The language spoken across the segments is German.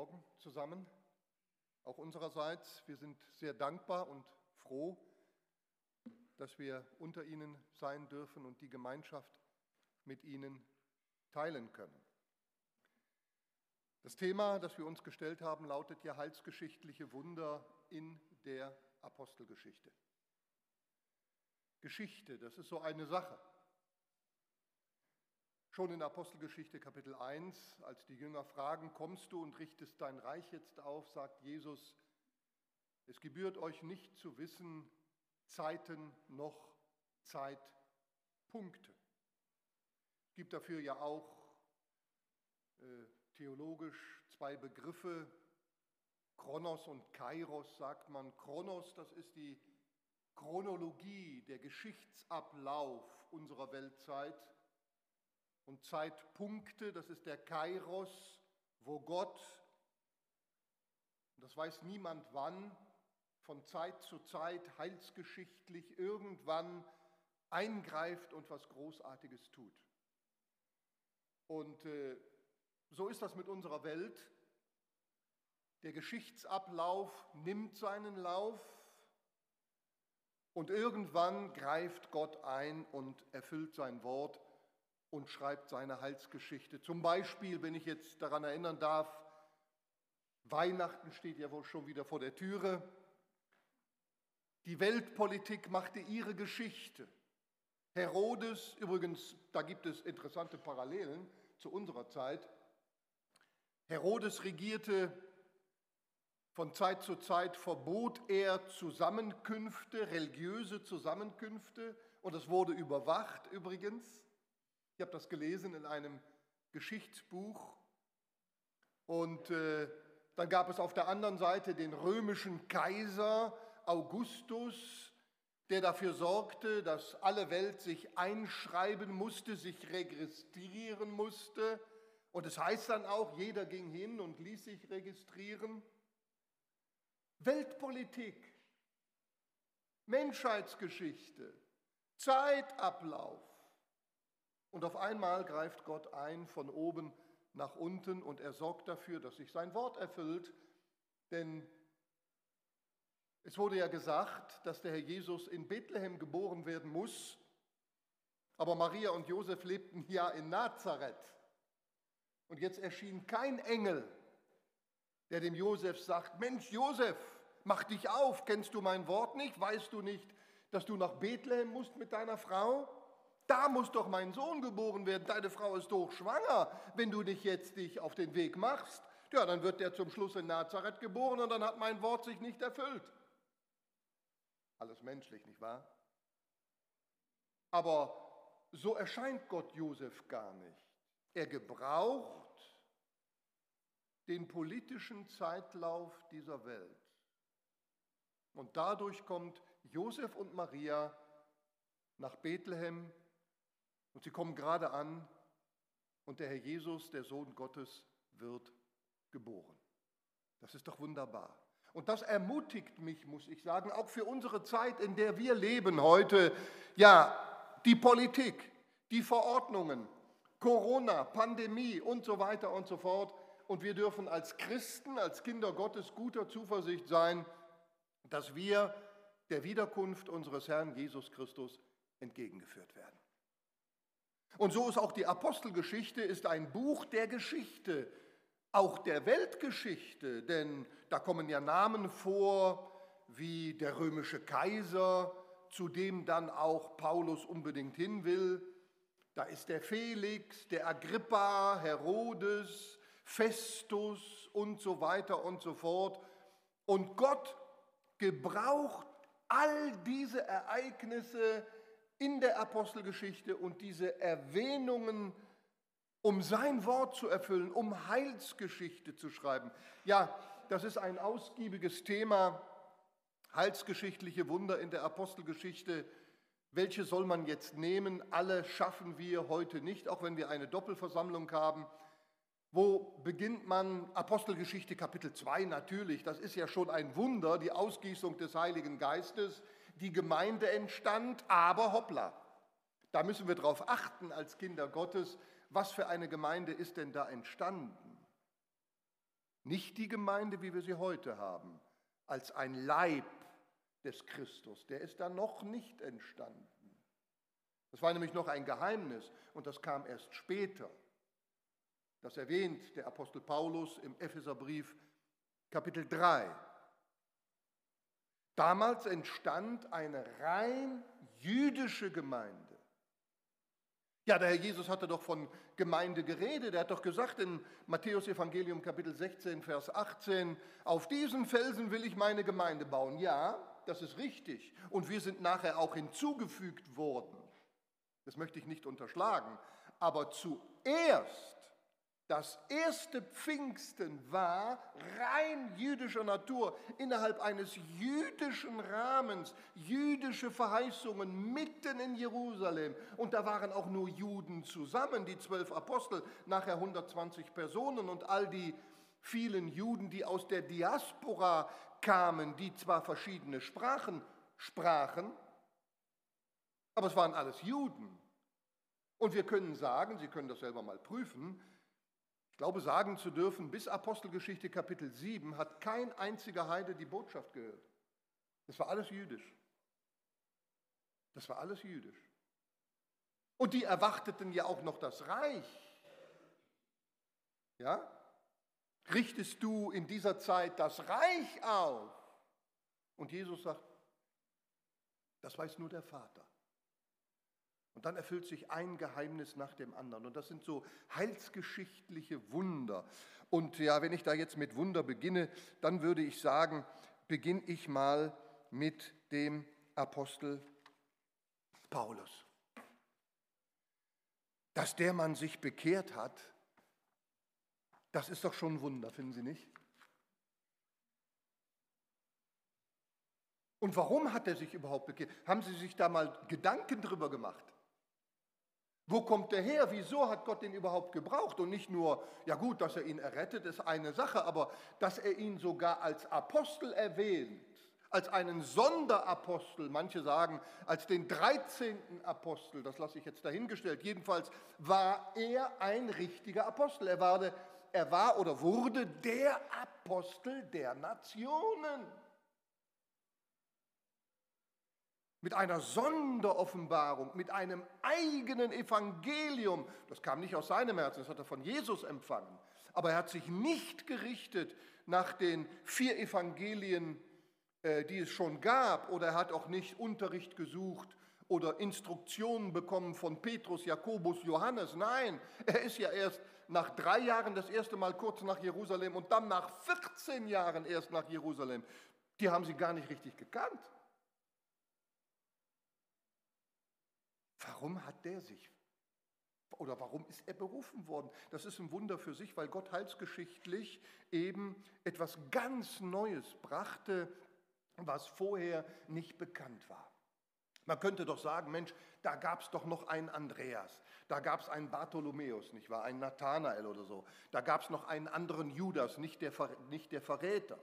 Morgen zusammen. Auch unsererseits, wir sind sehr dankbar und froh, dass wir unter Ihnen sein dürfen und die Gemeinschaft mit Ihnen teilen können. Das Thema, das wir uns gestellt haben, lautet ja heilsgeschichtliche Wunder in der Apostelgeschichte. Geschichte, das ist so eine Sache. Schon in Apostelgeschichte Kapitel 1, als die Jünger fragen, kommst du und richtest dein Reich jetzt auf, sagt Jesus, es gebührt euch nicht zu wissen, Zeiten noch Zeitpunkte. Es gibt dafür ja auch äh, theologisch zwei Begriffe, Chronos und Kairos sagt man. Chronos, das ist die Chronologie, der Geschichtsablauf unserer Weltzeit und Zeitpunkte, das ist der Kairos, wo Gott, das weiß niemand wann, von Zeit zu Zeit heilsgeschichtlich irgendwann eingreift und was Großartiges tut. Und äh, so ist das mit unserer Welt. Der Geschichtsablauf nimmt seinen Lauf und irgendwann greift Gott ein und erfüllt sein Wort und schreibt seine Heilsgeschichte. Zum Beispiel, wenn ich jetzt daran erinnern darf, Weihnachten steht ja wohl schon wieder vor der Türe. Die Weltpolitik machte ihre Geschichte. Herodes, übrigens, da gibt es interessante Parallelen zu unserer Zeit. Herodes regierte von Zeit zu Zeit, verbot er Zusammenkünfte, religiöse Zusammenkünfte, und es wurde überwacht übrigens. Ich habe das gelesen in einem Geschichtsbuch. Und äh, dann gab es auf der anderen Seite den römischen Kaiser Augustus, der dafür sorgte, dass alle Welt sich einschreiben musste, sich registrieren musste. Und es das heißt dann auch, jeder ging hin und ließ sich registrieren. Weltpolitik, Menschheitsgeschichte, Zeitablauf. Und auf einmal greift Gott ein von oben nach unten und er sorgt dafür, dass sich sein Wort erfüllt. Denn es wurde ja gesagt, dass der Herr Jesus in Bethlehem geboren werden muss, aber Maria und Josef lebten ja in Nazareth. Und jetzt erschien kein Engel, der dem Josef sagt, Mensch Josef, mach dich auf, kennst du mein Wort nicht? Weißt du nicht, dass du nach Bethlehem musst mit deiner Frau? Da muss doch mein Sohn geboren werden. Deine Frau ist hochschwanger. Wenn du dich jetzt dich auf den Weg machst, ja, dann wird der zum Schluss in Nazareth geboren und dann hat mein Wort sich nicht erfüllt. Alles menschlich, nicht wahr? Aber so erscheint Gott Josef gar nicht. Er gebraucht den politischen Zeitlauf dieser Welt. Und dadurch kommt Josef und Maria nach Bethlehem und sie kommen gerade an und der Herr Jesus, der Sohn Gottes, wird geboren. Das ist doch wunderbar. Und das ermutigt mich, muss ich sagen, auch für unsere Zeit, in der wir leben heute. Ja, die Politik, die Verordnungen, Corona, Pandemie und so weiter und so fort. Und wir dürfen als Christen, als Kinder Gottes guter Zuversicht sein, dass wir der Wiederkunft unseres Herrn Jesus Christus entgegengeführt werden. Und so ist auch die Apostelgeschichte ist ein Buch der Geschichte, auch der Weltgeschichte, denn da kommen ja Namen vor wie der römische Kaiser, zu dem dann auch Paulus unbedingt hin will. Da ist der Felix, der Agrippa, Herodes, Festus und so weiter und so fort. Und Gott gebraucht all diese Ereignisse in der Apostelgeschichte und diese Erwähnungen, um sein Wort zu erfüllen, um Heilsgeschichte zu schreiben. Ja, das ist ein ausgiebiges Thema, heilsgeschichtliche Wunder in der Apostelgeschichte. Welche soll man jetzt nehmen? Alle schaffen wir heute nicht, auch wenn wir eine Doppelversammlung haben. Wo beginnt man? Apostelgeschichte Kapitel 2 natürlich, das ist ja schon ein Wunder, die Ausgießung des Heiligen Geistes die Gemeinde entstand, aber hoppla, da müssen wir darauf achten als Kinder Gottes, was für eine Gemeinde ist denn da entstanden? Nicht die Gemeinde, wie wir sie heute haben, als ein Leib des Christus. Der ist da noch nicht entstanden. Das war nämlich noch ein Geheimnis und das kam erst später. Das erwähnt der Apostel Paulus im Epheserbrief Kapitel 3. Damals entstand eine rein jüdische Gemeinde. Ja, der Herr Jesus hatte doch von Gemeinde geredet. Er hat doch gesagt in Matthäus Evangelium Kapitel 16, Vers 18, auf diesen Felsen will ich meine Gemeinde bauen. Ja, das ist richtig. Und wir sind nachher auch hinzugefügt worden. Das möchte ich nicht unterschlagen. Aber zuerst das erste Pfingsten war rein jüdischer Natur, innerhalb eines jüdischen Rahmens, jüdische Verheißungen mitten in Jerusalem. Und da waren auch nur Juden zusammen, die zwölf Apostel, nachher 120 Personen und all die vielen Juden, die aus der Diaspora kamen, die zwar verschiedene Sprachen sprachen, aber es waren alles Juden. Und wir können sagen, Sie können das selber mal prüfen, glaube sagen zu dürfen, bis Apostelgeschichte Kapitel 7 hat kein einziger Heide die Botschaft gehört. Das war alles jüdisch. Das war alles jüdisch. Und die erwarteten ja auch noch das Reich. Ja? Richtest du in dieser Zeit das Reich auf? Und Jesus sagt, das weiß nur der Vater. Und dann erfüllt sich ein Geheimnis nach dem anderen. Und das sind so heilsgeschichtliche Wunder. Und ja, wenn ich da jetzt mit Wunder beginne, dann würde ich sagen, beginne ich mal mit dem Apostel Paulus. Dass der Mann sich bekehrt hat, das ist doch schon ein Wunder, finden Sie nicht? Und warum hat er sich überhaupt bekehrt? Haben Sie sich da mal Gedanken drüber gemacht? Wo kommt er her? Wieso hat Gott ihn überhaupt gebraucht? Und nicht nur, ja gut, dass er ihn errettet, ist eine Sache, aber dass er ihn sogar als Apostel erwähnt, als einen Sonderapostel, manche sagen als den 13. Apostel, das lasse ich jetzt dahingestellt. Jedenfalls war er ein richtiger Apostel. Er war, er war oder wurde der Apostel der Nationen. Mit einer Sonderoffenbarung, mit einem eigenen Evangelium. Das kam nicht aus seinem Herzen, das hat er von Jesus empfangen. Aber er hat sich nicht gerichtet nach den vier Evangelien, äh, die es schon gab, oder er hat auch nicht Unterricht gesucht oder Instruktionen bekommen von Petrus, Jakobus, Johannes. Nein, er ist ja erst nach drei Jahren das erste Mal kurz nach Jerusalem und dann nach 14 Jahren erst nach Jerusalem. Die haben sie gar nicht richtig gekannt. Warum hat der sich oder warum ist er berufen worden? Das ist ein Wunder für sich, weil Gott heilsgeschichtlich eben etwas ganz Neues brachte, was vorher nicht bekannt war. Man könnte doch sagen, Mensch, da gab es doch noch einen Andreas, da gab es einen Bartholomäus, nicht wahr, einen Nathanael oder so, da gab es noch einen anderen Judas, nicht der, nicht der Verräter.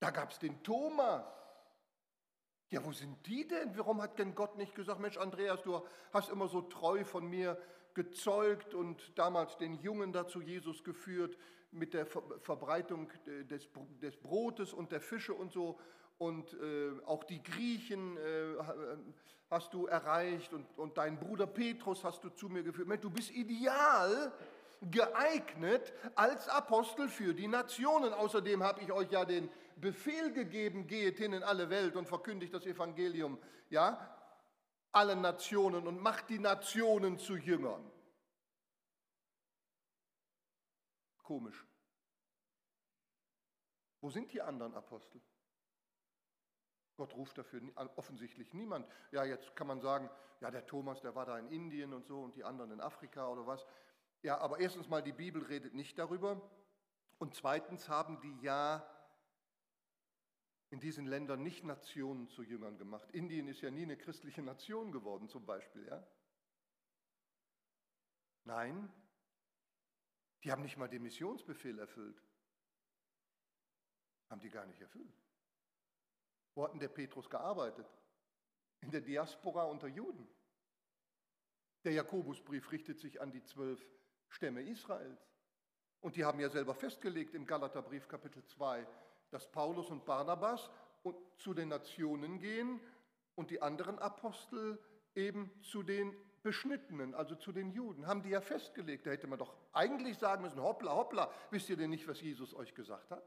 Da gab es den Thomas, ja, wo sind die denn? Warum hat denn Gott nicht gesagt, Mensch, Andreas, du hast immer so treu von mir gezeugt und damals den Jungen dazu Jesus geführt mit der Verbreitung des, Brotes und der Fische und so. Und äh, auch die Griechen äh, hast du erreicht und, und deinen Bruder Petrus hast du zu mir geführt. Mensch, du bist ideal geeignet als Apostel für die Nationen. Außerdem habe ich euch ja den Befehl gegeben, geht hin in alle Welt und verkündigt das Evangelium, ja, allen Nationen und macht die Nationen zu Jüngern. Komisch. Wo sind die anderen Apostel? Gott ruft dafür offensichtlich niemand. Ja, jetzt kann man sagen, ja, der Thomas, der war da in Indien und so und die anderen in Afrika oder was. Ja, aber erstens mal, die Bibel redet nicht darüber. Und zweitens haben die ja in diesen Ländern nicht Nationen zu Jüngern gemacht. Indien ist ja nie eine christliche Nation geworden zum Beispiel. Ja? Nein, die haben nicht mal den Missionsbefehl erfüllt. Haben die gar nicht erfüllt. Wo hat denn der Petrus gearbeitet? In der Diaspora unter Juden. Der Jakobusbrief richtet sich an die zwölf Stämme Israels. Und die haben ja selber festgelegt im Galaterbrief Kapitel 2, dass Paulus und Barnabas zu den Nationen gehen und die anderen Apostel eben zu den Beschnittenen, also zu den Juden, haben die ja festgelegt. Da hätte man doch eigentlich sagen müssen, hoppla, hoppla, wisst ihr denn nicht, was Jesus euch gesagt hat?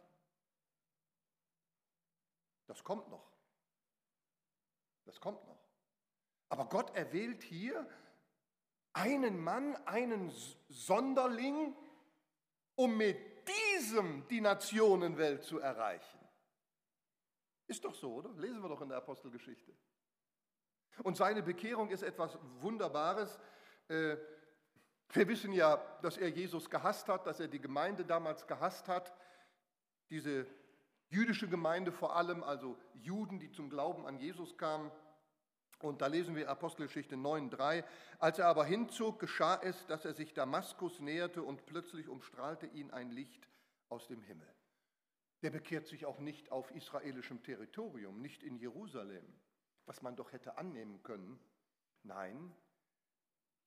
Das kommt noch. Das kommt noch. Aber Gott erwählt hier einen Mann, einen Sonderling, um mit diesem die Nationenwelt zu erreichen. Ist doch so, oder? Lesen wir doch in der Apostelgeschichte. Und seine Bekehrung ist etwas Wunderbares. Äh, wir wissen ja, dass er Jesus gehasst hat, dass er die Gemeinde damals gehasst hat. Diese jüdische Gemeinde vor allem, also Juden, die zum Glauben an Jesus kamen. Und da lesen wir Apostelgeschichte 9.3. Als er aber hinzog, geschah es, dass er sich Damaskus näherte und plötzlich umstrahlte ihn ein Licht aus dem Himmel. Der bekehrt sich auch nicht auf israelischem Territorium, nicht in Jerusalem, was man doch hätte annehmen können. Nein,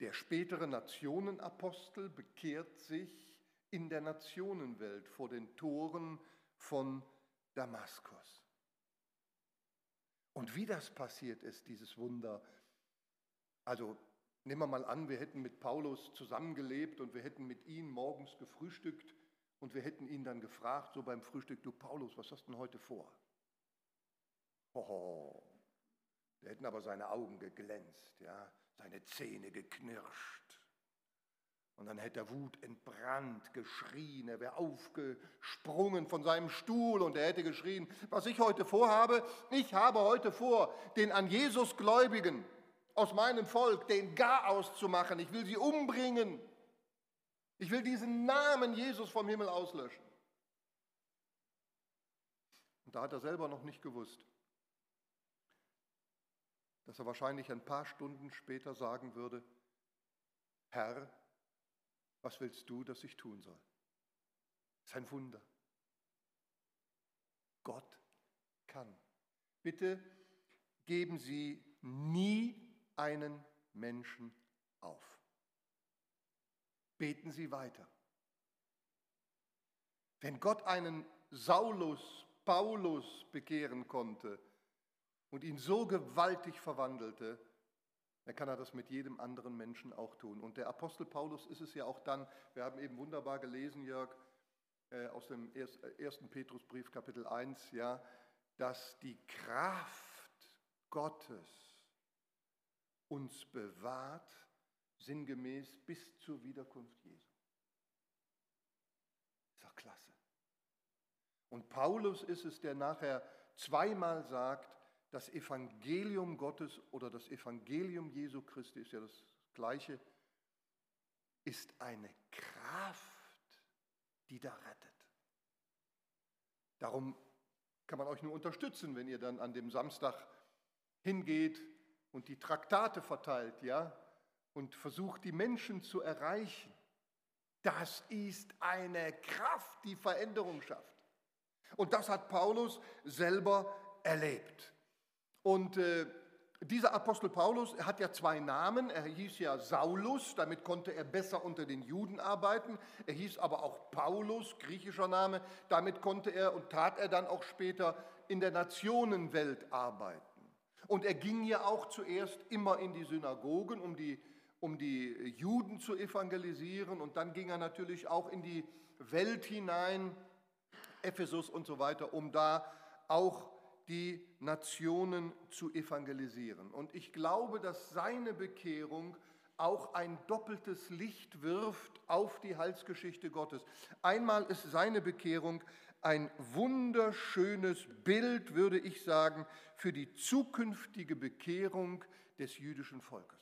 der spätere Nationenapostel bekehrt sich in der Nationenwelt vor den Toren von Damaskus. Und wie das passiert ist, dieses Wunder, also nehmen wir mal an, wir hätten mit Paulus zusammengelebt und wir hätten mit ihm morgens gefrühstückt und wir hätten ihn dann gefragt, so beim Frühstück, du Paulus, was hast du denn heute vor? Hoho, der hätten aber seine Augen geglänzt, ja, seine Zähne geknirscht. Und dann hätte er Wut entbrannt, geschrien, er wäre aufgesprungen von seinem Stuhl und er hätte geschrien, was ich heute vorhabe, ich habe heute vor, den an Jesus Gläubigen aus meinem Volk, den Garaus zu machen, ich will sie umbringen. Ich will diesen Namen Jesus vom Himmel auslöschen. Und da hat er selber noch nicht gewusst, dass er wahrscheinlich ein paar Stunden später sagen würde, Herr, was willst du, dass ich tun soll? Das ist ein Wunder. Gott kann. Bitte geben Sie nie einen Menschen auf. Beten Sie weiter. Wenn Gott einen Saulus, Paulus bekehren konnte und ihn so gewaltig verwandelte, dann kann er das mit jedem anderen Menschen auch tun. Und der Apostel Paulus ist es ja auch dann, wir haben eben wunderbar gelesen, Jörg, äh, aus dem äh, ersten Petrusbrief Kapitel 1, ja, dass die Kraft Gottes uns bewahrt, sinngemäß bis zur Wiederkunft Jesu. Ist doch klasse. Und Paulus ist es, der nachher zweimal sagt, das Evangelium Gottes oder das Evangelium Jesu Christi ist ja das gleiche, ist eine Kraft, die da rettet. Darum kann man euch nur unterstützen, wenn ihr dann an dem Samstag hingeht und die Traktate verteilt, ja, und versucht die Menschen zu erreichen. Das ist eine Kraft, die Veränderung schafft. Und das hat Paulus selber erlebt. Und äh, dieser Apostel Paulus er hat ja zwei Namen. Er hieß ja Saulus, damit konnte er besser unter den Juden arbeiten. Er hieß aber auch Paulus, griechischer Name. Damit konnte er und tat er dann auch später in der Nationenwelt arbeiten. Und er ging ja auch zuerst immer in die Synagogen, um die, um die Juden zu evangelisieren. Und dann ging er natürlich auch in die Welt hinein, Ephesus und so weiter, um da auch die Nationen zu evangelisieren. Und ich glaube, dass seine Bekehrung auch ein doppeltes Licht wirft auf die Heilsgeschichte Gottes. Einmal ist seine Bekehrung ein wunderschönes Bild, würde ich sagen, für die zukünftige Bekehrung des jüdischen Volkes.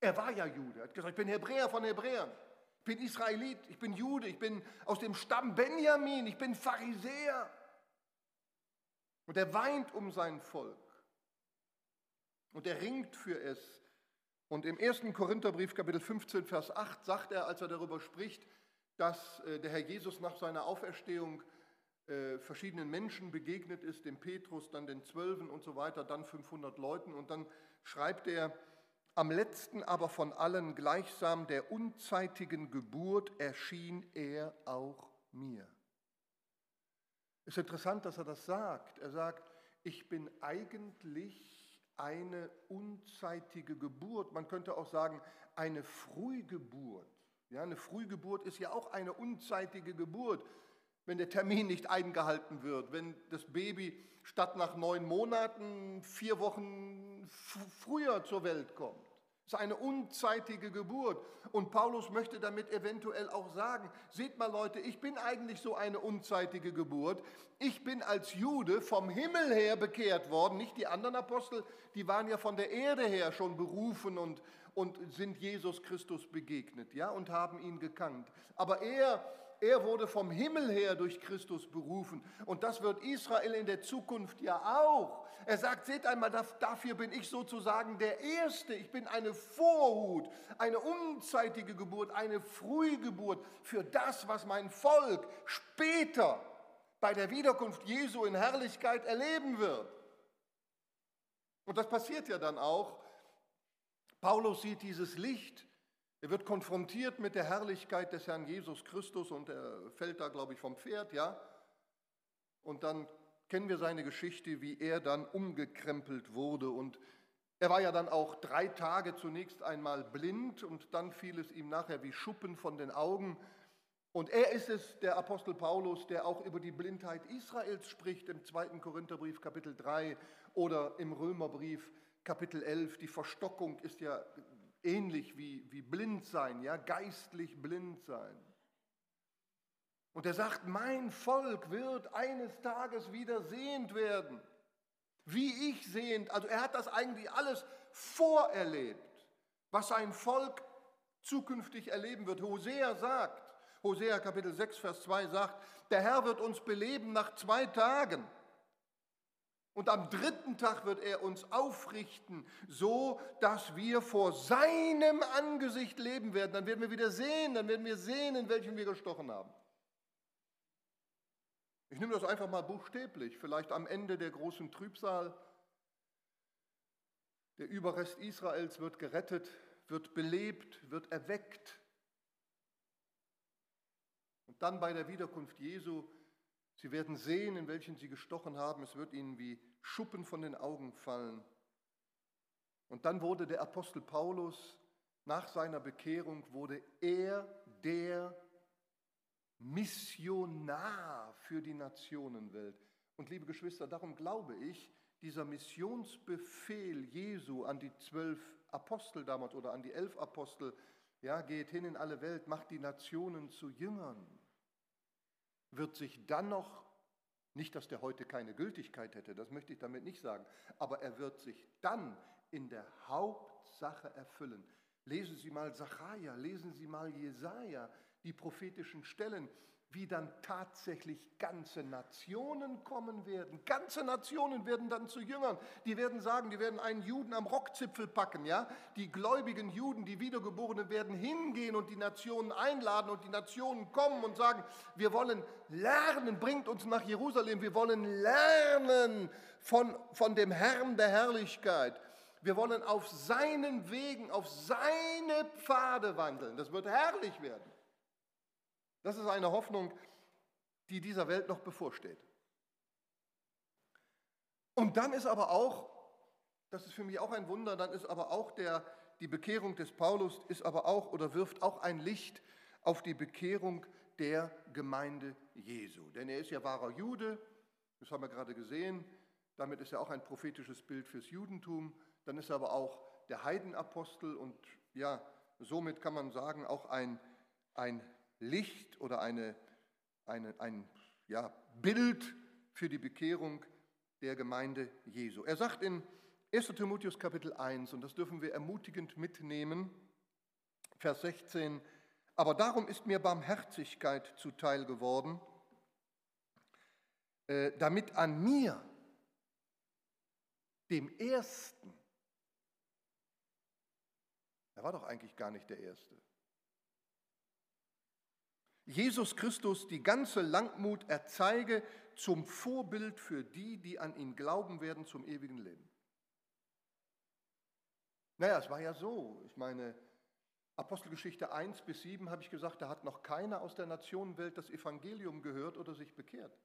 Er war ja Jude, er hat gesagt, ich bin Hebräer von Hebräern, ich bin Israelit, ich bin Jude, ich bin aus dem Stamm Benjamin, ich bin Pharisäer. Und er weint um sein Volk. Und er ringt für es. Und im 1. Korintherbrief, Kapitel 15, Vers 8, sagt er, als er darüber spricht, dass äh, der Herr Jesus nach seiner Auferstehung äh, verschiedenen Menschen begegnet ist, dem Petrus, dann den Zwölfen und so weiter, dann 500 Leuten. Und dann schreibt er am letzten aber von allen gleichsam der unzeitigen Geburt erschien er auch mir. Es ist interessant, dass er das sagt. Er sagt, ich bin eigentlich eine unzeitige Geburt. Man könnte auch sagen, eine Frühgeburt. Ja, eine Frühgeburt ist ja auch eine unzeitige Geburt, wenn der Termin nicht eingehalten wird, wenn das Baby statt nach neun Monaten vier Wochen früher zur Welt kommt. Es ist eine unzeitige Geburt. Und Paulus möchte damit eventuell auch sagen, seht mal Leute, ich bin eigentlich so eine unzeitige Geburt. Ich bin als Jude vom Himmel her bekehrt worden, nicht die anderen Apostel, die waren ja von der Erde her schon berufen und, und sind Jesus Christus begegnet, ja, und haben ihn gekannt. Aber er er wurde vom Himmel her durch Christus berufen. Und das wird Israel in der Zukunft ja auch. Er sagt, seht einmal, dafür bin ich sozusagen der Erste. Ich bin eine Vorhut, eine unzeitige Geburt, eine Frühgeburt für das, was mein Volk später bei der Wiederkunft Jesu in Herrlichkeit erleben wird. Und das passiert ja dann auch. Paulus sieht dieses Licht er wird konfrontiert mit der Herrlichkeit des Herrn Jesus Christus und er fällt da, glaube ich, vom Pferd, ja. Und dann kennen wir seine Geschichte, wie er dann umgekrempelt wurde. Und er war ja dann auch drei Tage zunächst einmal blind und dann fiel es ihm nachher wie Schuppen von den Augen. Und er ist es, der Apostel Paulus, der auch über die Blindheit Israels spricht im zweiten Korintherbrief Kapitel 3 oder im Römerbrief Kapitel 11. Die Verstockung ist ja ähnlich wie, wie blind sein, ja, geistlich blind sein. Und er sagt, mein Volk wird eines Tages wieder sehend werden, wie ich sehend. Also er hat das eigentlich alles vorerlebt, was sein Volk zukünftig erleben wird. Hosea sagt, Hosea Kapitel 6, Vers 2 sagt, der Herr wird uns beleben nach zwei Tagen. Und am dritten Tag wird er uns aufrichten, so dass wir vor seinem Angesicht leben werden. Dann werden wir wieder sehen, dann werden wir sehen, in welchem wir gestochen haben. Ich nehme das einfach mal buchstäblich, vielleicht am Ende der großen Trübsal. Der Überrest Israels wird gerettet, wird belebt, wird erweckt. Und dann bei der Wiederkunft Jesu Sie werden sehen, in welchen sie gestochen haben. Es wird ihnen wie Schuppen von den Augen fallen. Und dann wurde der Apostel Paulus nach seiner Bekehrung, wurde er der Missionar für die Nationenwelt. Und liebe Geschwister, darum glaube ich, dieser Missionsbefehl Jesu an die zwölf Apostel damals oder an die elf Apostel, ja, geht hin in alle Welt, macht die Nationen zu Jüngern wird sich dann noch, nicht dass der heute keine Gültigkeit hätte, das möchte ich damit nicht sagen, aber er wird sich dann in der Hauptsache erfüllen. Lesen Sie mal Sacharja, lesen Sie mal Jesaja, die prophetischen Stellen wie dann tatsächlich ganze Nationen kommen werden. Ganze Nationen werden dann zu Jüngern. Die werden sagen, die werden einen Juden am Rockzipfel packen, ja? Die gläubigen Juden, die Wiedergeborenen werden hingehen und die Nationen einladen und die Nationen kommen und sagen, wir wollen lernen, bringt uns nach Jerusalem, wir wollen lernen von, von dem Herrn der Herrlichkeit. Wir wollen auf seinen Wegen, auf seine Pfade wandeln. Das wird herrlich werden. Das ist eine Hoffnung, die dieser Welt noch bevorsteht. Und dann ist aber auch, das ist für mich auch ein Wunder, dann ist aber auch der, die Bekehrung des Paulus ist aber auch oder wirft auch ein Licht auf die Bekehrung der Gemeinde Jesu. Denn er ist ja wahrer Jude, das haben wir gerade gesehen, damit ist er auch ein prophetisches Bild fürs Judentum. Dann ist er aber auch der Heidenapostel und ja, somit kann man sagen, auch ein, ein Licht oder eine, eine, ein ja, Bild für die Bekehrung der Gemeinde Jesu. Er sagt in 1 Timotheus Kapitel 1, und das dürfen wir ermutigend mitnehmen, Vers 16, aber darum ist mir Barmherzigkeit zuteil geworden, äh, damit an mir, dem Ersten, er war doch eigentlich gar nicht der Erste, Jesus Christus die ganze Langmut erzeige zum Vorbild für die, die an ihn glauben werden zum ewigen Leben. Naja, es war ja so. Ich meine, Apostelgeschichte 1 bis 7 habe ich gesagt, da hat noch keiner aus der Nationenwelt das Evangelium gehört oder sich bekehrt.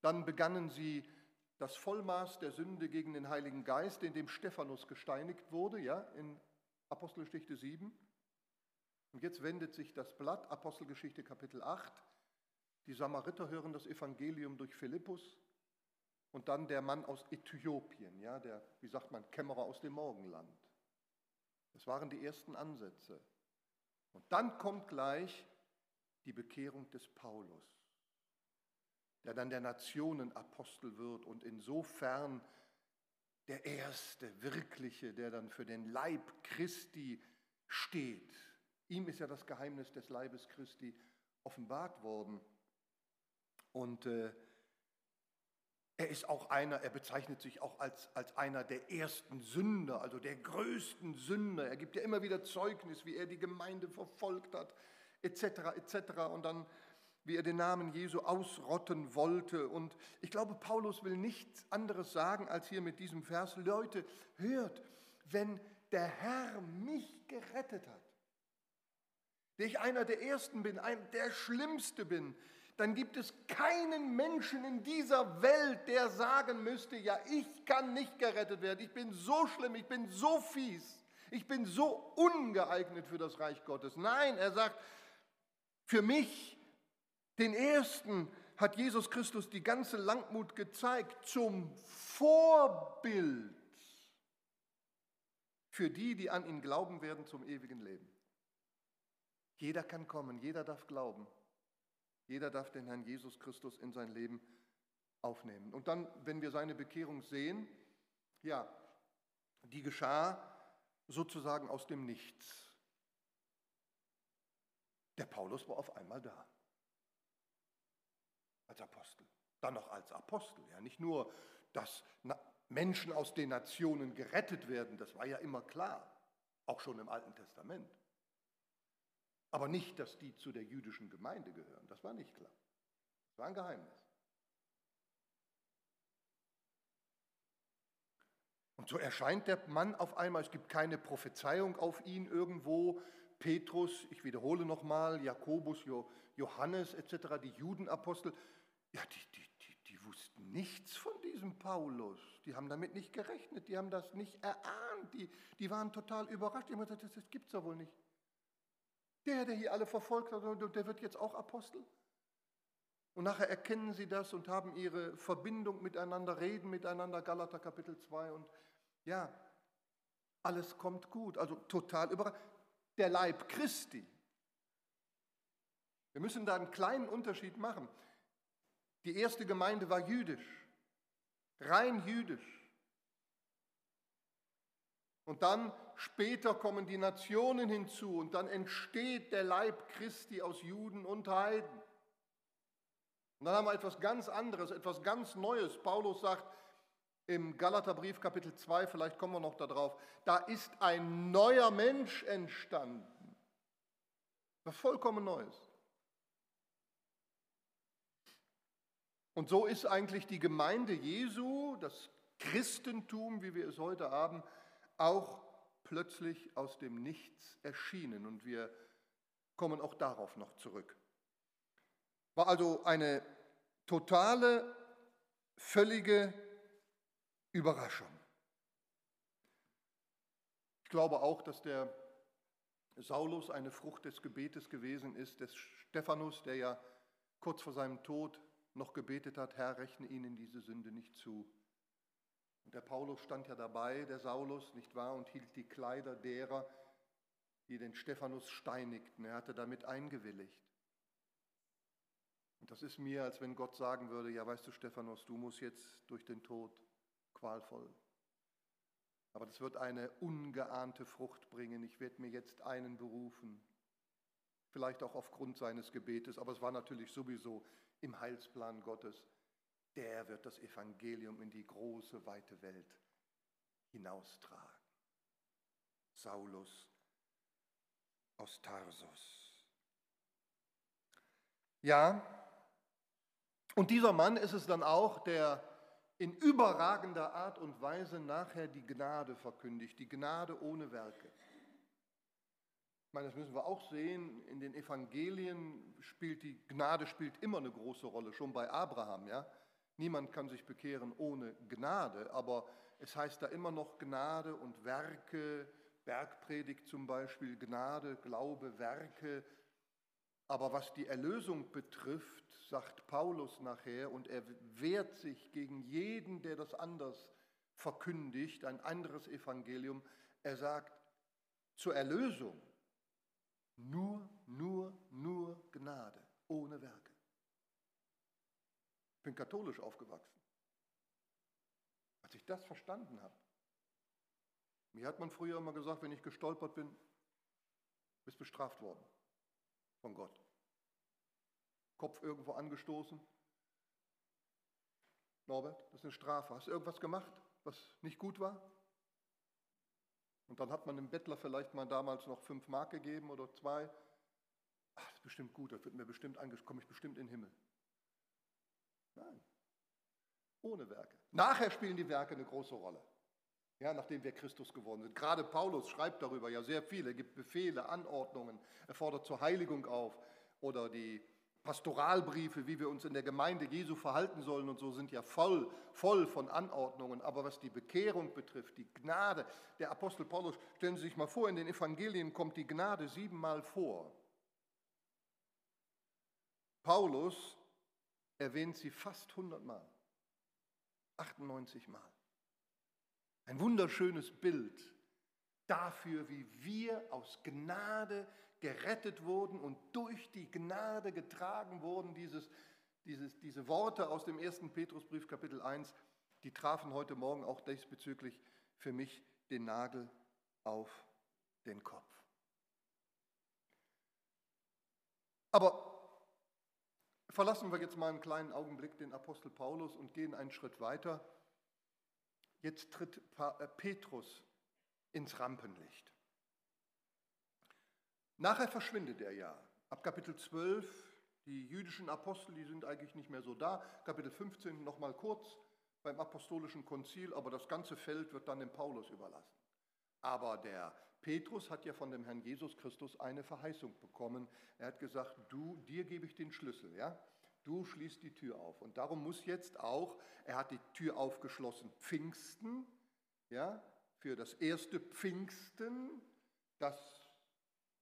Dann begannen sie das Vollmaß der Sünde gegen den Heiligen Geist, in dem Stephanus gesteinigt wurde, ja, in Apostelgeschichte 7. Und jetzt wendet sich das Blatt, Apostelgeschichte Kapitel 8. Die Samariter hören das Evangelium durch Philippus und dann der Mann aus Äthiopien, ja, der, wie sagt man, Kämmerer aus dem Morgenland. Das waren die ersten Ansätze. Und dann kommt gleich die Bekehrung des Paulus der dann der Nationenapostel wird und insofern der Erste, wirkliche, der dann für den Leib Christi steht. Ihm ist ja das Geheimnis des Leibes Christi offenbart worden. Und äh, er ist auch einer, er bezeichnet sich auch als, als einer der ersten Sünder, also der größten Sünder. Er gibt ja immer wieder Zeugnis, wie er die Gemeinde verfolgt hat, etc., etc. Und dann wie er den Namen Jesu ausrotten wollte. Und ich glaube, Paulus will nichts anderes sagen als hier mit diesem Vers, Leute, hört, wenn der Herr mich gerettet hat, der ich einer der Ersten bin, ein, der Schlimmste bin, dann gibt es keinen Menschen in dieser Welt, der sagen müsste, ja, ich kann nicht gerettet werden, ich bin so schlimm, ich bin so fies, ich bin so ungeeignet für das Reich Gottes. Nein, er sagt, für mich den ersten hat Jesus Christus die ganze Langmut gezeigt zum Vorbild für die, die an ihn glauben werden zum ewigen Leben. Jeder kann kommen, jeder darf glauben. Jeder darf den Herrn Jesus Christus in sein Leben aufnehmen. Und dann, wenn wir seine Bekehrung sehen, ja, die geschah sozusagen aus dem Nichts. Der Paulus war auf einmal da als Apostel. Dann noch als Apostel. Ja, nicht nur, dass Menschen aus den Nationen gerettet werden, das war ja immer klar, auch schon im Alten Testament. Aber nicht, dass die zu der jüdischen Gemeinde gehören, das war nicht klar. Das war ein Geheimnis. Und so erscheint der Mann auf einmal, es gibt keine Prophezeiung auf ihn irgendwo. Petrus, ich wiederhole nochmal, Jakobus, Johannes etc., die Judenapostel, ja, die, die, die, die wussten nichts von diesem Paulus. Die haben damit nicht gerechnet, die haben das nicht erahnt, die, die waren total überrascht. Die haben gesagt, das, das gibt es ja wohl nicht. Der, der hier alle verfolgt hat, der wird jetzt auch Apostel. Und nachher erkennen sie das und haben ihre Verbindung miteinander, reden miteinander, Galater Kapitel 2. Und ja, alles kommt gut. Also total überrascht. Der Leib Christi. Wir müssen da einen kleinen Unterschied machen. Die erste Gemeinde war jüdisch, rein jüdisch. Und dann später kommen die Nationen hinzu und dann entsteht der Leib Christi aus Juden und Heiden. Und dann haben wir etwas ganz anderes, etwas ganz Neues. Paulus sagt im Galaterbrief Kapitel 2, vielleicht kommen wir noch darauf, da ist ein neuer Mensch entstanden. Was vollkommen Neues. Und so ist eigentlich die Gemeinde Jesu, das Christentum, wie wir es heute haben, auch plötzlich aus dem Nichts erschienen. Und wir kommen auch darauf noch zurück. War also eine totale, völlige Überraschung. Ich glaube auch, dass der Saulus eine Frucht des Gebetes gewesen ist, des Stephanus, der ja kurz vor seinem Tod noch gebetet hat, Herr, rechne ihnen diese Sünde nicht zu. Und der Paulus stand ja dabei, der Saulus, nicht wahr, und hielt die Kleider derer, die den Stephanus steinigten. Er hatte damit eingewilligt. Und das ist mir, als wenn Gott sagen würde, ja weißt du Stephanus, du musst jetzt durch den Tod qualvoll. Aber das wird eine ungeahnte Frucht bringen. Ich werde mir jetzt einen berufen. Vielleicht auch aufgrund seines Gebetes, aber es war natürlich sowieso im Heilsplan Gottes, der wird das Evangelium in die große, weite Welt hinaustragen. Saulus aus Tarsus. Ja, und dieser Mann ist es dann auch, der in überragender Art und Weise nachher die Gnade verkündigt, die Gnade ohne Werke. Ich meine, das müssen wir auch sehen, in den Evangelien spielt die Gnade spielt immer eine große Rolle, schon bei Abraham, ja. Niemand kann sich bekehren ohne Gnade, aber es heißt da immer noch Gnade und Werke, Bergpredigt zum Beispiel, Gnade, Glaube, Werke. Aber was die Erlösung betrifft, sagt Paulus nachher, und er wehrt sich gegen jeden, der das anders verkündigt, ein anderes Evangelium. Er sagt, zur Erlösung nur, nur, nur Gnade, ohne Werke. Ich bin katholisch aufgewachsen. Als ich das verstanden habe, mir hat man früher immer gesagt, wenn ich gestolpert bin, bist bestraft worden von Gott. Kopf irgendwo angestoßen. Norbert, das ist eine Strafe. Hast du irgendwas gemacht, was nicht gut war? Und dann hat man dem Bettler vielleicht mal damals noch fünf Mark gegeben oder zwei. Ach, das ist bestimmt gut, das wird mir bestimmt komme ich bestimmt in den Himmel. Nein, ohne Werke. Nachher spielen die Werke eine große Rolle. Ja, nachdem wir Christus geworden sind. Gerade Paulus schreibt darüber ja sehr viel. Er gibt Befehle, Anordnungen, er fordert zur Heiligung auf. Oder die Pastoralbriefe, wie wir uns in der Gemeinde Jesu verhalten sollen und so, sind ja voll, voll von Anordnungen. Aber was die Bekehrung betrifft, die Gnade, der Apostel Paulus, stellen Sie sich mal vor, in den Evangelien kommt die Gnade siebenmal vor. Paulus erwähnt sie fast hundertmal, 98 Mal. Ein wunderschönes Bild dafür, wie wir aus Gnade gerettet wurden und durch die Gnade getragen wurden. Dieses, dieses, diese Worte aus dem ersten Petrusbrief Kapitel 1, die trafen heute Morgen auch diesbezüglich für mich den Nagel auf den Kopf. Aber verlassen wir jetzt mal einen kleinen Augenblick den Apostel Paulus und gehen einen Schritt weiter Jetzt tritt äh, Petrus ins Rampenlicht. Nachher verschwindet er ja. Ab Kapitel 12, die jüdischen Apostel, die sind eigentlich nicht mehr so da. Kapitel 15 nochmal kurz beim apostolischen Konzil, aber das ganze Feld wird dann dem Paulus überlassen. Aber der Petrus hat ja von dem Herrn Jesus Christus eine Verheißung bekommen. Er hat gesagt, du, dir gebe ich den Schlüssel, ja? Du schließt die Tür auf. Und darum muss jetzt auch, er hat die Tür aufgeschlossen, Pfingsten, ja, für das erste Pfingsten, das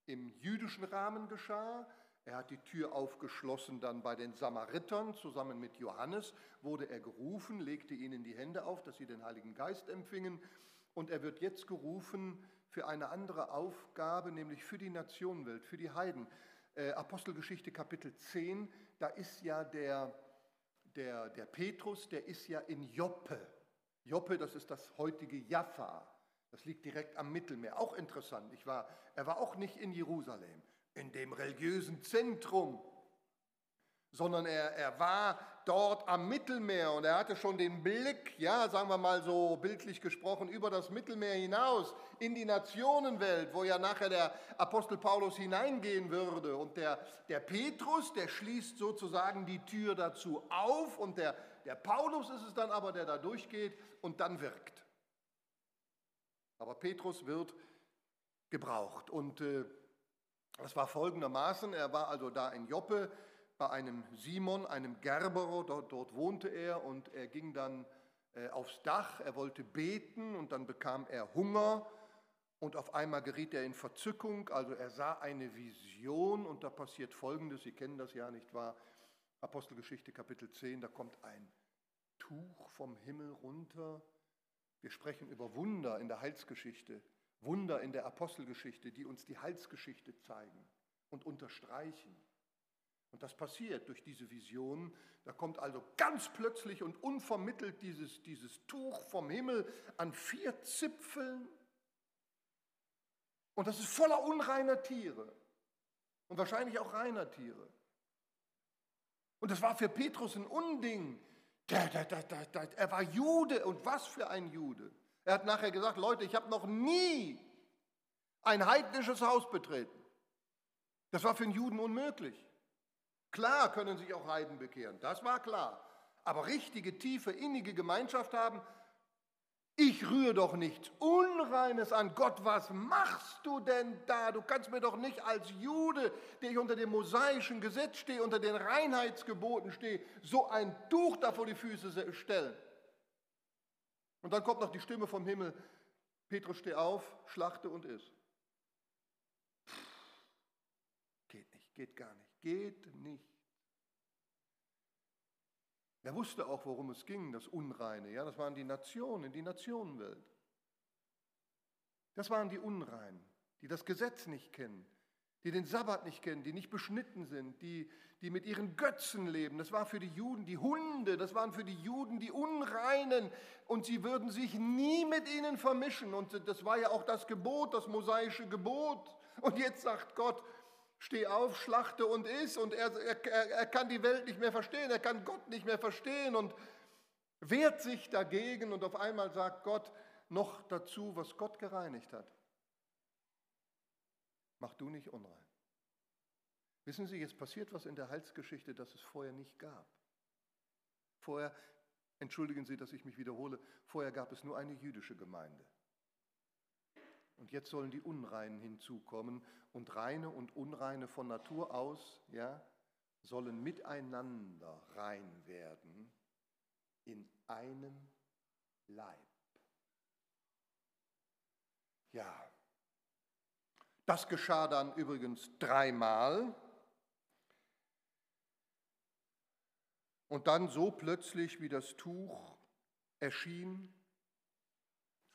im jüdischen Rahmen geschah. Er hat die Tür aufgeschlossen dann bei den Samaritern, zusammen mit Johannes wurde er gerufen, legte ihnen die Hände auf, dass sie den Heiligen Geist empfingen. Und er wird jetzt gerufen für eine andere Aufgabe, nämlich für die Nationenwelt, für die Heiden. Äh, Apostelgeschichte Kapitel 10, da ist ja der, der, der Petrus, der ist ja in Joppe. Joppe, das ist das heutige Jaffa. Das liegt direkt am Mittelmeer. Auch interessant. Ich war, er war auch nicht in Jerusalem, in dem religiösen Zentrum sondern er, er war dort am Mittelmeer und er hatte schon den Blick, ja, sagen wir mal so bildlich gesprochen, über das Mittelmeer hinaus in die Nationenwelt, wo ja nachher der Apostel Paulus hineingehen würde. Und der, der Petrus, der schließt sozusagen die Tür dazu auf und der, der Paulus ist es dann aber, der da durchgeht und dann wirkt. Aber Petrus wird gebraucht und äh, das war folgendermaßen, er war also da in Joppe, bei einem Simon, einem Gerberer, dort, dort wohnte er und er ging dann äh, aufs Dach, er wollte beten und dann bekam er Hunger und auf einmal geriet er in Verzückung, also er sah eine Vision und da passiert Folgendes, Sie kennen das ja nicht wahr, Apostelgeschichte Kapitel 10, da kommt ein Tuch vom Himmel runter. Wir sprechen über Wunder in der Heilsgeschichte, Wunder in der Apostelgeschichte, die uns die Heilsgeschichte zeigen und unterstreichen. Und das passiert durch diese Vision. Da kommt also ganz plötzlich und unvermittelt dieses, dieses Tuch vom Himmel an vier Zipfeln. Und das ist voller unreiner Tiere. Und wahrscheinlich auch reiner Tiere. Und das war für Petrus ein Unding. Er war Jude und was für ein Jude. Er hat nachher gesagt, Leute, ich habe noch nie ein heidnisches Haus betreten. Das war für einen Juden unmöglich. Klar können sich auch Heiden bekehren, das war klar. aber richtige, tiefe, innige Gemeinschaft haben, ich rühre doch nichts Unreines an. Gott, was machst du denn da? Du kannst mir doch nicht als Jude, der ich unter dem mosaischen Gesetz stehe, unter den Reinheitsgeboten stehe, so ein Tuch da vor die Füße stellen. Und dann kommt noch die Stimme vom Himmel. Petrus, steh auf, schlachte und iss. Geht nicht, geht gar nicht, geht nicht. Er wusste auch, worum es ging, das Unreine. Ja, das waren die Nationen, die Nationenwelt. Das waren die Unreinen, die das Gesetz nicht kennen, die den Sabbat nicht kennen, die nicht beschnitten sind, die, die mit ihren Götzen leben. Das war für die Juden die Hunde, das waren für die Juden die Unreinen und sie würden sich nie mit ihnen vermischen. Und das war ja auch das Gebot, das mosaische Gebot. Und jetzt sagt Gott, steh auf, schlachte und iss. Und er, er, er kann die Welt nicht mehr verstehen, er kann Gott nicht mehr verstehen und wehrt sich dagegen. Und auf einmal sagt Gott noch dazu, was Gott gereinigt hat. Mach du nicht unrein. Wissen Sie, jetzt passiert was in der Heilsgeschichte, das es vorher nicht gab. Vorher, entschuldigen Sie, dass ich mich wiederhole, vorher gab es nur eine jüdische Gemeinde. Und jetzt sollen die Unreinen hinzukommen und reine und unreine von Natur aus, ja, sollen miteinander rein werden in einem Leib. Ja, das geschah dann übrigens dreimal. Und dann so plötzlich, wie das Tuch erschien,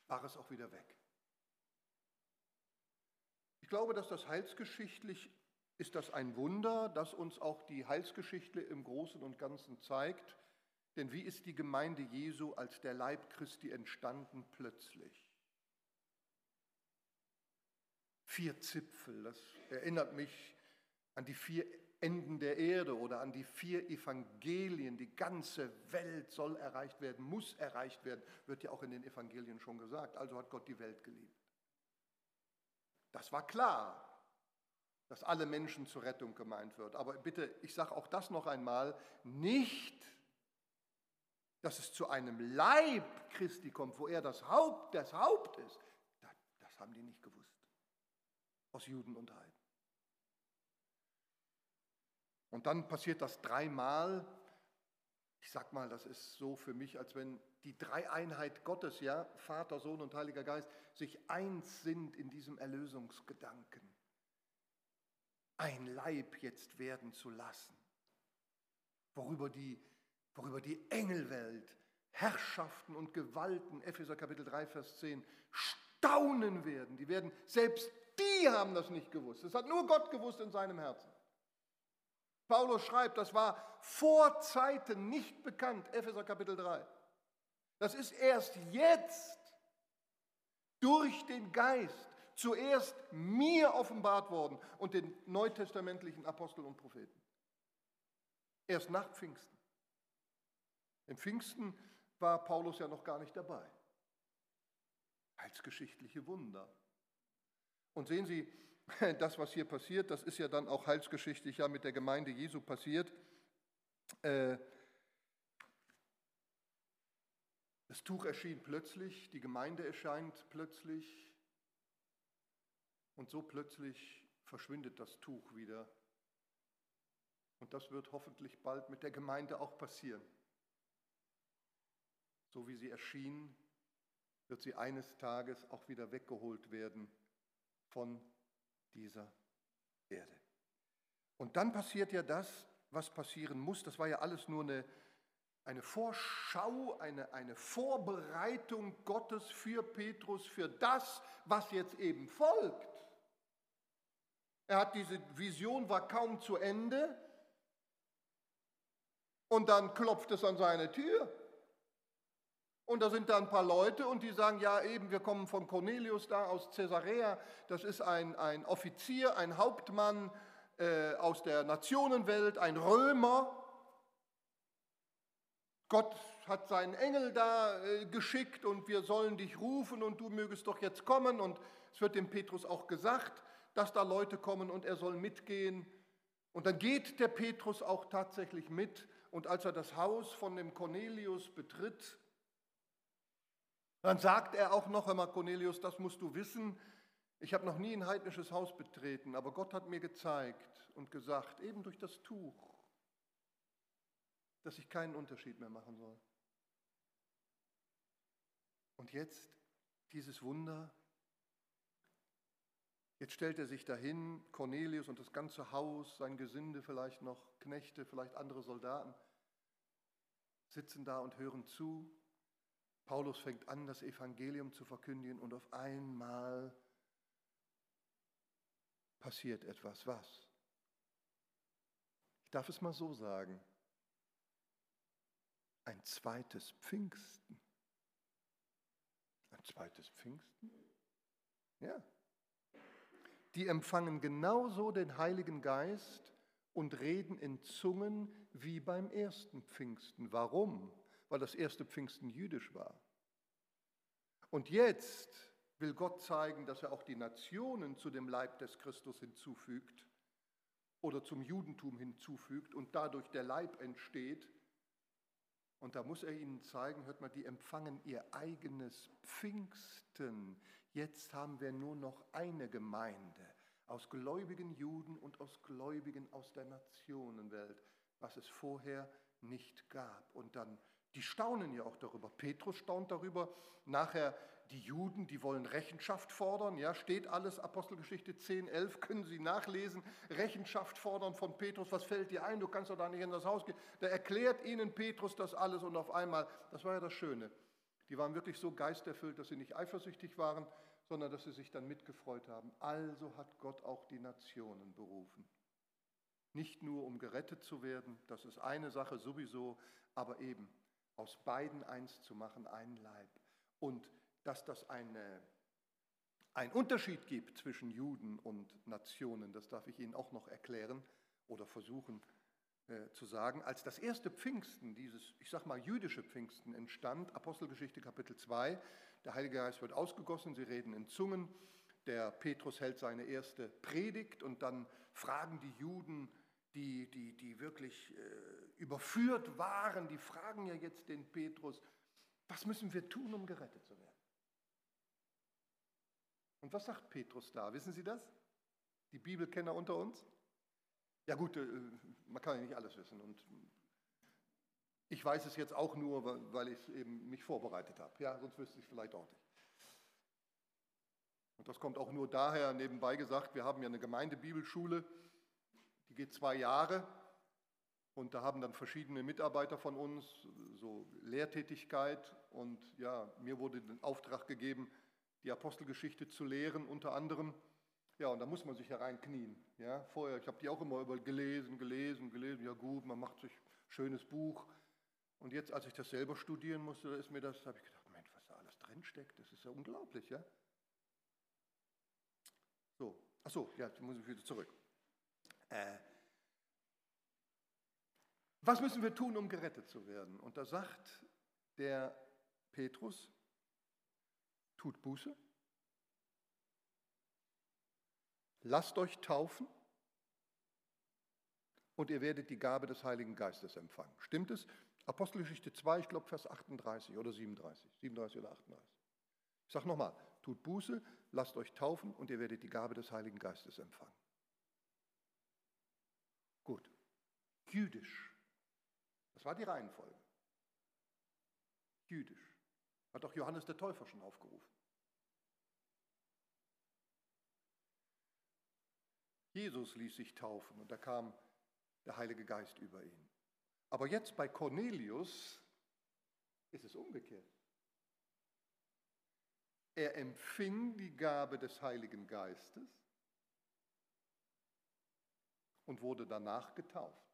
war es auch wieder weg. Ich glaube, dass das heilsgeschichtlich ist das ein Wunder, das uns auch die Heilsgeschichte im Großen und Ganzen zeigt. Denn wie ist die Gemeinde Jesu als der Leib Christi entstanden plötzlich? Vier Zipfel, das erinnert mich an die vier Enden der Erde oder an die vier Evangelien. Die ganze Welt soll erreicht werden, muss erreicht werden, wird ja auch in den Evangelien schon gesagt. Also hat Gott die Welt geliebt. Das war klar, dass alle Menschen zur Rettung gemeint wird. Aber bitte, ich sage auch das noch einmal, nicht, dass es zu einem Leib Christi kommt, wo er das Haupt, das Haupt ist. Das, das haben die nicht gewusst. Aus Juden und Heiden. Und dann passiert das dreimal. Ich sag mal, das ist so für mich, als wenn die Dreieinheit Gottes, ja, Vater, Sohn und Heiliger Geist, sich eins sind in diesem Erlösungsgedanken. Ein Leib jetzt werden zu lassen, worüber die, worüber die Engelwelt, Herrschaften und Gewalten, Epheser Kapitel 3, Vers 10, staunen werden. Die werden, selbst die haben das nicht gewusst. Das hat nur Gott gewusst in seinem Herzen. Paulus schreibt, das war vor Zeiten nicht bekannt, Epheser Kapitel 3. Das ist erst jetzt durch den Geist zuerst mir offenbart worden und den neutestamentlichen Aposteln und Propheten. Erst nach Pfingsten. Im Pfingsten war Paulus ja noch gar nicht dabei. Als geschichtliche Wunder. Und sehen Sie, das, was hier passiert, das ist ja dann auch heilsgeschichtlich ja mit der Gemeinde Jesu passiert. Äh, Das Tuch erschien plötzlich, die Gemeinde erscheint plötzlich und so plötzlich verschwindet das Tuch wieder. Und das wird hoffentlich bald mit der Gemeinde auch passieren. So wie sie erschien, wird sie eines Tages auch wieder weggeholt werden von dieser Erde. Und dann passiert ja das, was passieren muss. Das war ja alles nur eine eine Vorschau, eine, eine Vorbereitung Gottes für Petrus, für das, was jetzt eben folgt. Er hat diese Vision, war kaum zu Ende und dann klopft es an seine Tür. Und da sind da ein paar Leute und die sagen, ja eben, wir kommen von Cornelius da aus Caesarea, das ist ein, ein Offizier, ein Hauptmann äh, aus der Nationenwelt, ein Römer, Gott hat seinen Engel da äh, geschickt und wir sollen dich rufen und du mögest doch jetzt kommen. Und es wird dem Petrus auch gesagt, dass da Leute kommen und er soll mitgehen. Und dann geht der Petrus auch tatsächlich mit und als er das Haus von dem Cornelius betritt, dann sagt er auch noch einmal, Cornelius, das musst du wissen, ich habe noch nie ein heidnisches Haus betreten, aber Gott hat mir gezeigt und gesagt, eben durch das Tuch, dass ich keinen Unterschied mehr machen soll. Und jetzt dieses Wunder. Jetzt stellt er sich dahin, Cornelius und das ganze Haus, sein Gesinde, vielleicht noch Knechte, vielleicht andere Soldaten, sitzen da und hören zu. Paulus fängt an, das Evangelium zu verkündigen und auf einmal passiert etwas. Was? Ich darf es mal so sagen. Ein zweites Pfingsten. Ein zweites Pfingsten? Ja. Die empfangen genauso den Heiligen Geist und reden in Zungen wie beim ersten Pfingsten. Warum? Weil das erste Pfingsten jüdisch war. Und jetzt will Gott zeigen, dass er auch die Nationen zu dem Leib des Christus hinzufügt oder zum Judentum hinzufügt und dadurch der Leib entsteht. Und da muss er ihnen zeigen, hört mal, die empfangen ihr eigenes Pfingsten. Jetzt haben wir nur noch eine Gemeinde aus gläubigen Juden und aus Gläubigen aus der Nationenwelt, was es vorher nicht gab. Und dann, die staunen ja auch darüber. Petrus staunt darüber. Nachher die Juden, die wollen Rechenschaft fordern. Ja, steht alles, Apostelgeschichte 10, 11, können Sie nachlesen. Rechenschaft fordern von Petrus. Was fällt dir ein? Du kannst doch da nicht in das Haus gehen. Da erklärt ihnen Petrus das alles und auf einmal, das war ja das Schöne. Die waren wirklich so geisterfüllt, dass sie nicht eifersüchtig waren, sondern dass sie sich dann mitgefreut haben. Also hat Gott auch die Nationen berufen. Nicht nur um gerettet zu werden, das ist eine Sache sowieso, aber eben aus beiden eins zu machen, ein Leib. Und dass das eine, einen Unterschied gibt zwischen Juden und Nationen, das darf ich Ihnen auch noch erklären oder versuchen äh, zu sagen. Als das erste Pfingsten, dieses, ich sag mal, jüdische Pfingsten entstand, Apostelgeschichte Kapitel 2, der Heilige Geist wird ausgegossen, sie reden in Zungen, der Petrus hält seine erste Predigt und dann fragen die Juden, die, die, die wirklich äh, überführt waren, die fragen ja jetzt den Petrus, was müssen wir tun, um gerettet zu werden? Und was sagt Petrus da? Wissen Sie das? Die Bibelkenner unter uns? Ja gut, äh, man kann ja nicht alles wissen. Und ich weiß es jetzt auch nur, weil ich eben mich vorbereitet habe. Ja, sonst wüsste ich es vielleicht auch nicht. Und das kommt auch nur daher, nebenbei gesagt, wir haben ja eine Gemeindebibelschule, die geht zwei Jahre. Und da haben dann verschiedene Mitarbeiter von uns so Lehrtätigkeit. Und ja, mir wurde den Auftrag gegeben, die Apostelgeschichte zu lehren, unter anderem. Ja, und da muss man sich hereinknien. Ja, vorher, ich habe die auch immer über gelesen, gelesen, gelesen. Ja gut, man macht sich ein schönes Buch. Und jetzt, als ich das selber studieren musste, ist mir das, habe ich gedacht, Mensch, was da alles drinsteckt, das ist ja unglaublich, ja. So, ach so, ja, jetzt muss ich wieder zurück. Äh, was müssen wir tun, um gerettet zu werden? Und da sagt der Petrus, tut Buße, lasst euch taufen und ihr werdet die Gabe des Heiligen Geistes empfangen. Stimmt es? Apostelgeschichte 2, ich glaube Vers 38 oder 37, 37 oder 38. Ich sage nochmal, tut Buße, lasst euch taufen und ihr werdet die Gabe des Heiligen Geistes empfangen. Gut, jüdisch. Das war die Reihenfolge. Jüdisch. Hat auch Johannes der Täufer schon aufgerufen. Jesus ließ sich taufen und da kam der Heilige Geist über ihn. Aber jetzt bei Cornelius ist es umgekehrt. Er empfing die Gabe des Heiligen Geistes und wurde danach getauft.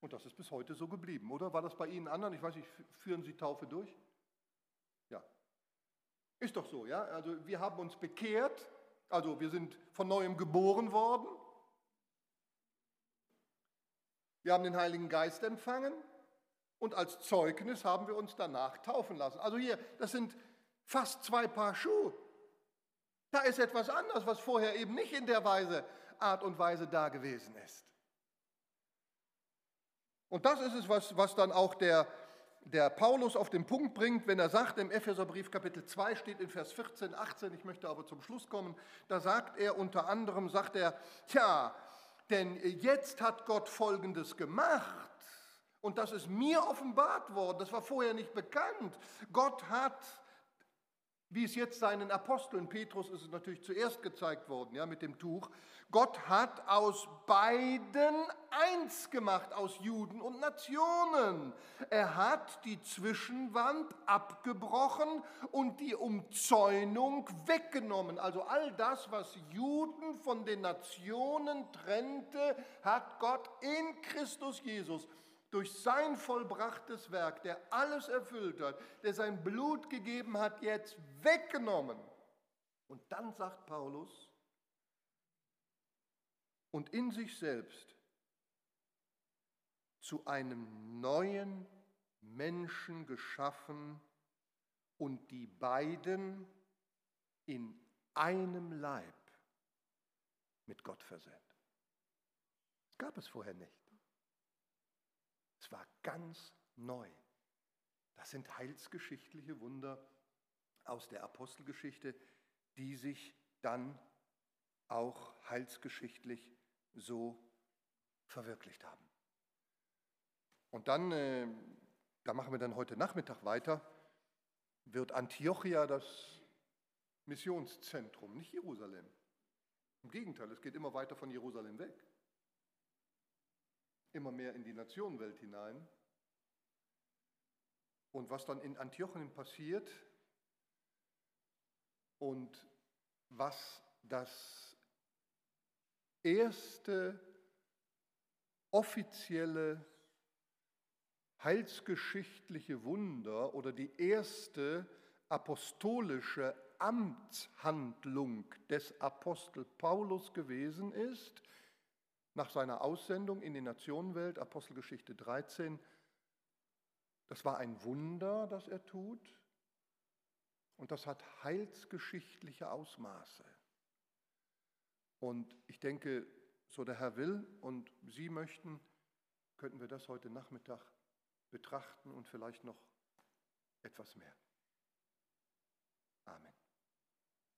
Und das ist bis heute so geblieben, oder? War das bei Ihnen anderen? Ich weiß nicht, führen Sie Taufe durch? Ja. Ist doch so, ja? Also wir haben uns bekehrt, also wir sind von neuem geboren worden. Wir haben den Heiligen Geist empfangen und als Zeugnis haben wir uns danach taufen lassen. Also hier, das sind fast zwei Paar Schuhe. Da ist etwas anderes, was vorher eben nicht in der Weise, Art und Weise da gewesen ist. Und das ist es, was, was dann auch der, der Paulus auf den Punkt bringt, wenn er sagt, im Epheserbrief Kapitel 2 steht in Vers 14, 18, ich möchte aber zum Schluss kommen, da sagt er unter anderem, sagt er, tja, denn jetzt hat Gott Folgendes gemacht. Und das ist mir offenbart worden, das war vorher nicht bekannt. Gott hat wie es jetzt seinen Aposteln, Petrus ist es natürlich zuerst gezeigt worden, ja, mit dem Tuch. Gott hat aus beiden eins gemacht, aus Juden und Nationen. Er hat die Zwischenwand abgebrochen und die Umzäunung weggenommen. Also all das, was Juden von den Nationen trennte, hat Gott in Christus Jesus durch sein vollbrachtes Werk, der alles erfüllt hat, der sein Blut gegeben hat, jetzt weggenommen. Und dann sagt Paulus, und in sich selbst zu einem neuen Menschen geschaffen und die beiden in einem Leib mit Gott versöhnt. Das gab es vorher nicht. War ganz neu. Das sind heilsgeschichtliche Wunder aus der Apostelgeschichte, die sich dann auch heilsgeschichtlich so verwirklicht haben. Und dann, äh, da machen wir dann heute Nachmittag weiter, wird Antiochia das Missionszentrum, nicht Jerusalem. Im Gegenteil, es geht immer weiter von Jerusalem weg immer mehr in die Nationenwelt hinein. Und was dann in Antiochien passiert und was das erste offizielle heilsgeschichtliche Wunder oder die erste apostolische Amtshandlung des Apostel Paulus gewesen ist, nach seiner Aussendung in die Nationenwelt, Apostelgeschichte 13. Das war ein Wunder, das er tut. Und das hat heilsgeschichtliche Ausmaße. Und ich denke, so der Herr will und Sie möchten, könnten wir das heute Nachmittag betrachten und vielleicht noch etwas mehr. Amen.